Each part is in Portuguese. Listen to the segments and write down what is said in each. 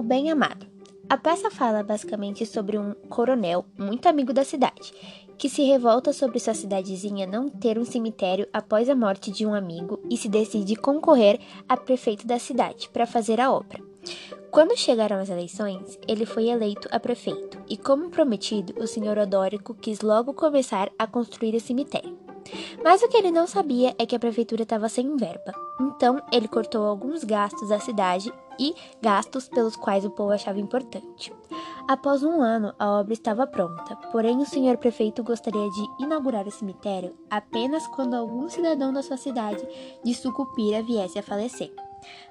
O Bem Amado. A peça fala basicamente sobre um coronel muito amigo da cidade, que se revolta sobre sua cidadezinha não ter um cemitério após a morte de um amigo e se decide concorrer a prefeito da cidade para fazer a obra. Quando chegaram as eleições, ele foi eleito a prefeito e, como prometido, o senhor Odórico quis logo começar a construir o cemitério. Mas o que ele não sabia é que a prefeitura estava sem verba. Então, ele cortou alguns gastos da cidade e gastos pelos quais o povo achava importante. Após um ano, a obra estava pronta, porém o senhor prefeito gostaria de inaugurar o cemitério apenas quando algum cidadão da sua cidade de Sucupira viesse a falecer.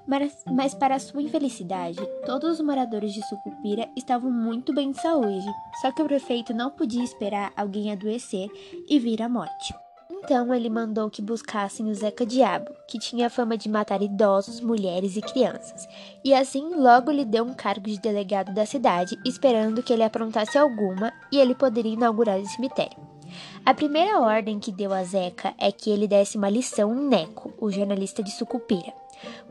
Mas, mas, para sua infelicidade, todos os moradores de Sucupira estavam muito bem de saúde, só que o prefeito não podia esperar alguém adoecer e vir à morte. Então ele mandou que buscassem o Zeca Diabo, que tinha fama de matar idosos, mulheres e crianças, e assim logo lhe deu um cargo de delegado da cidade, esperando que ele aprontasse alguma e ele poderia inaugurar o cemitério. A primeira ordem que deu a Zeca é que ele desse uma lição Neco, o jornalista de Sucupira,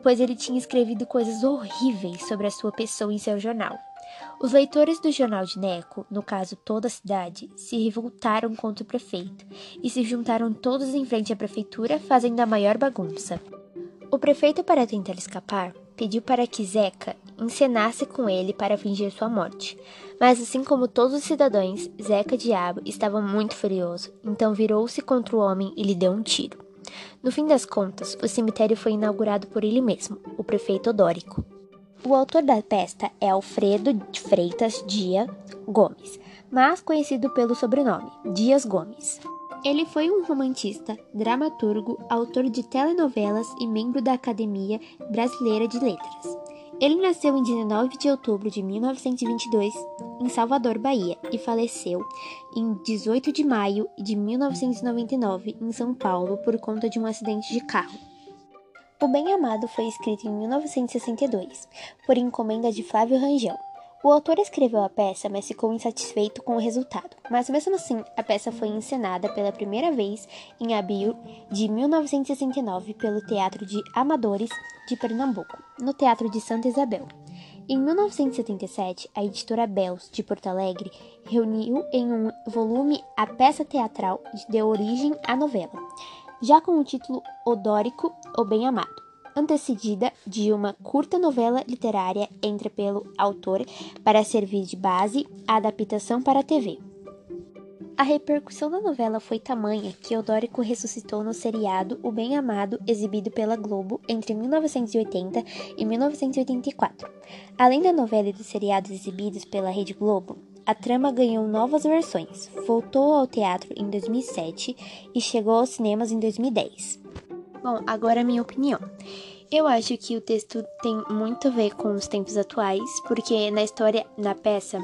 pois ele tinha escrevido coisas horríveis sobre a sua pessoa em seu jornal. Os leitores do jornal de Neco, no caso toda a cidade, se revoltaram contra o prefeito e se juntaram todos em frente à prefeitura, fazendo a maior bagunça. O prefeito, para tentar escapar, pediu para que Zeca encenasse com ele para fingir sua morte. Mas assim como todos os cidadãos, Zeca Diabo estava muito furioso, então virou-se contra o homem e lhe deu um tiro. No fim das contas, o cemitério foi inaugurado por ele mesmo, o prefeito Odórico. O autor da peça é Alfredo Freitas Dias Gomes, mas conhecido pelo sobrenome Dias Gomes. Ele foi um romantista, dramaturgo, autor de telenovelas e membro da Academia Brasileira de Letras. Ele nasceu em 19 de outubro de 1922 em Salvador, Bahia, e faleceu em 18 de maio de 1999 em São Paulo por conta de um acidente de carro. O Bem Amado foi escrito em 1962, por encomenda de Flávio Rangel. O autor escreveu a peça, mas ficou insatisfeito com o resultado. Mas mesmo assim, a peça foi encenada pela primeira vez em abril de 1969 pelo Teatro de Amadores de Pernambuco, no Teatro de Santa Isabel. Em 1977, a editora Bells, de Porto Alegre, reuniu em um volume a peça teatral que deu origem à novela já com o título Odórico, o Bem Amado, antecedida de uma curta novela literária entra pelo autor para servir de base à adaptação para a TV. A repercussão da novela foi tamanha que Odórico ressuscitou no seriado O Bem Amado, exibido pela Globo entre 1980 e 1984. Além da novela e dos seriados exibidos pela Rede Globo, a trama ganhou novas versões, voltou ao teatro em 2007 e chegou aos cinemas em 2010. Bom, agora minha opinião. Eu acho que o texto tem muito a ver com os tempos atuais, porque na história, na peça,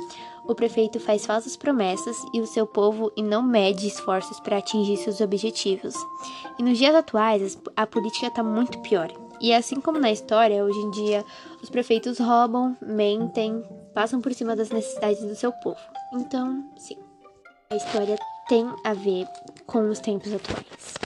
o prefeito faz falsas promessas e o seu povo e não mede esforços para atingir seus objetivos. E nos dias atuais, a política está muito pior. E assim como na história, hoje em dia, os prefeitos roubam, mentem, passam por cima das necessidades do seu povo. Então, sim, a história tem a ver com os tempos atuais.